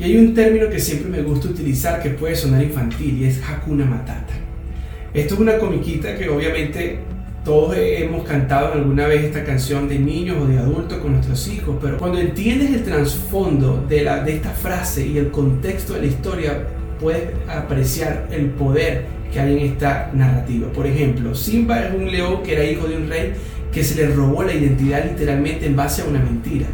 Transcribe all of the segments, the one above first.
Y hay un término que siempre me gusta utilizar que puede sonar infantil y es Hakuna Matata. Esto es una comiquita que obviamente todos hemos cantado alguna vez esta canción de niños o de adultos con nuestros hijos, pero cuando entiendes el trasfondo de, de esta frase y el contexto de la historia, puedes apreciar el poder que hay en esta narrativa. Por ejemplo, Simba es un león que era hijo de un rey que se le robó la identidad literalmente en base a una mentira.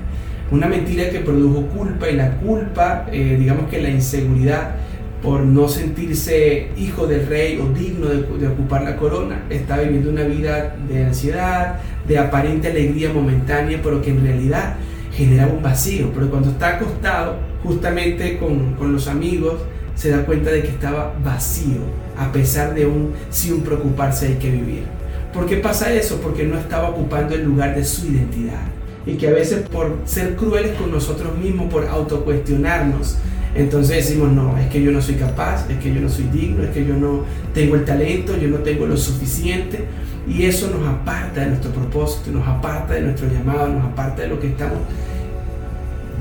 Una mentira que produjo culpa y la culpa, eh, digamos que la inseguridad por no sentirse hijo del rey o digno de, ocupar la corona, está viviendo una vida de ansiedad, de aparente alegría momentánea, pero que en realidad generaba un vacío. Pero cuando está acostado justamente con, con los amigos, se da cuenta de que estaba vacío, a pesar de un sin preocuparse hay que vivir. ¿Por qué pasa eso? Porque no estaba ocupando el lugar de su identidad. Y que a veces por ser crueles con nosotros mismos, por autocuestionarnos, entonces decimos, no, es que yo no soy capaz, es que yo no soy digno, es que yo no tengo el talento, yo no tengo lo suficiente. Y eso nos aparta de nuestro propósito, nos aparta de nuestro llamado, nos aparta de lo que estamos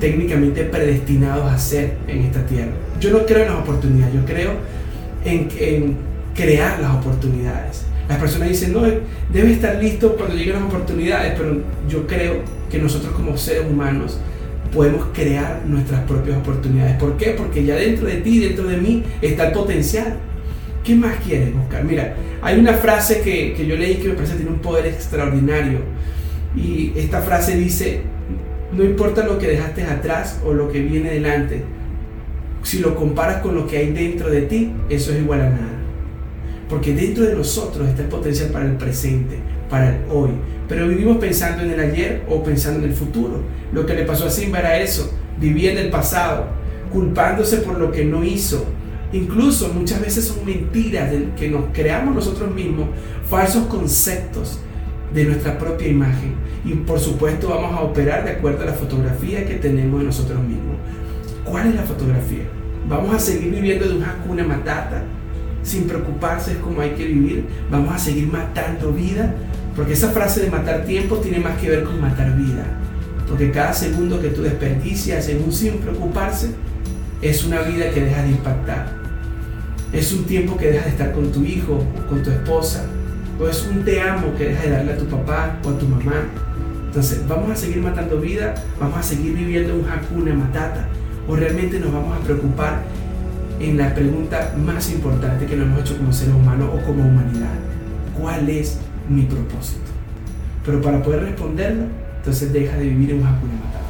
técnicamente predestinados a hacer en esta tierra. Yo no creo en las oportunidades, yo creo en, en crear las oportunidades. Las personas dicen, no, debe estar listo cuando lleguen las oportunidades, pero yo creo que nosotros como seres humanos podemos crear nuestras propias oportunidades. ¿Por qué? Porque ya dentro de ti, dentro de mí, está el potencial. ¿Qué más quieres buscar? Mira, hay una frase que, que yo leí que me parece que tiene un poder extraordinario. Y esta frase dice, no importa lo que dejaste atrás o lo que viene delante, si lo comparas con lo que hay dentro de ti, eso es igual a nada. Porque dentro de nosotros está el potencial para el presente, para el hoy. Pero vivimos pensando en el ayer o pensando en el futuro. Lo que le pasó a Simba era eso, vivía en el pasado, culpándose por lo que no hizo. Incluso muchas veces son mentiras que nos creamos nosotros mismos, falsos conceptos de nuestra propia imagen. Y por supuesto vamos a operar de acuerdo a la fotografía que tenemos de nosotros mismos. ¿Cuál es la fotografía? Vamos a seguir viviendo de una cuna matata sin preocuparse es como hay que vivir. Vamos a seguir matando vida, porque esa frase de matar tiempo tiene más que ver con matar vida. Porque cada segundo que tú desperdicias en un sin preocuparse es una vida que deja de impactar. Es un tiempo que deja de estar con tu hijo, con tu esposa, o es un te amo que deja de darle a tu papá o a tu mamá. Entonces, ¿vamos a seguir matando vida? ¿Vamos a seguir viviendo un hakuna matata? ¿O realmente nos vamos a preocupar en la pregunta más importante que nos hemos hecho como seres humanos o como humanidad. ¿Cuál es mi propósito? Pero para poder responderlo, entonces deja de vivir en un Hakuna Matata.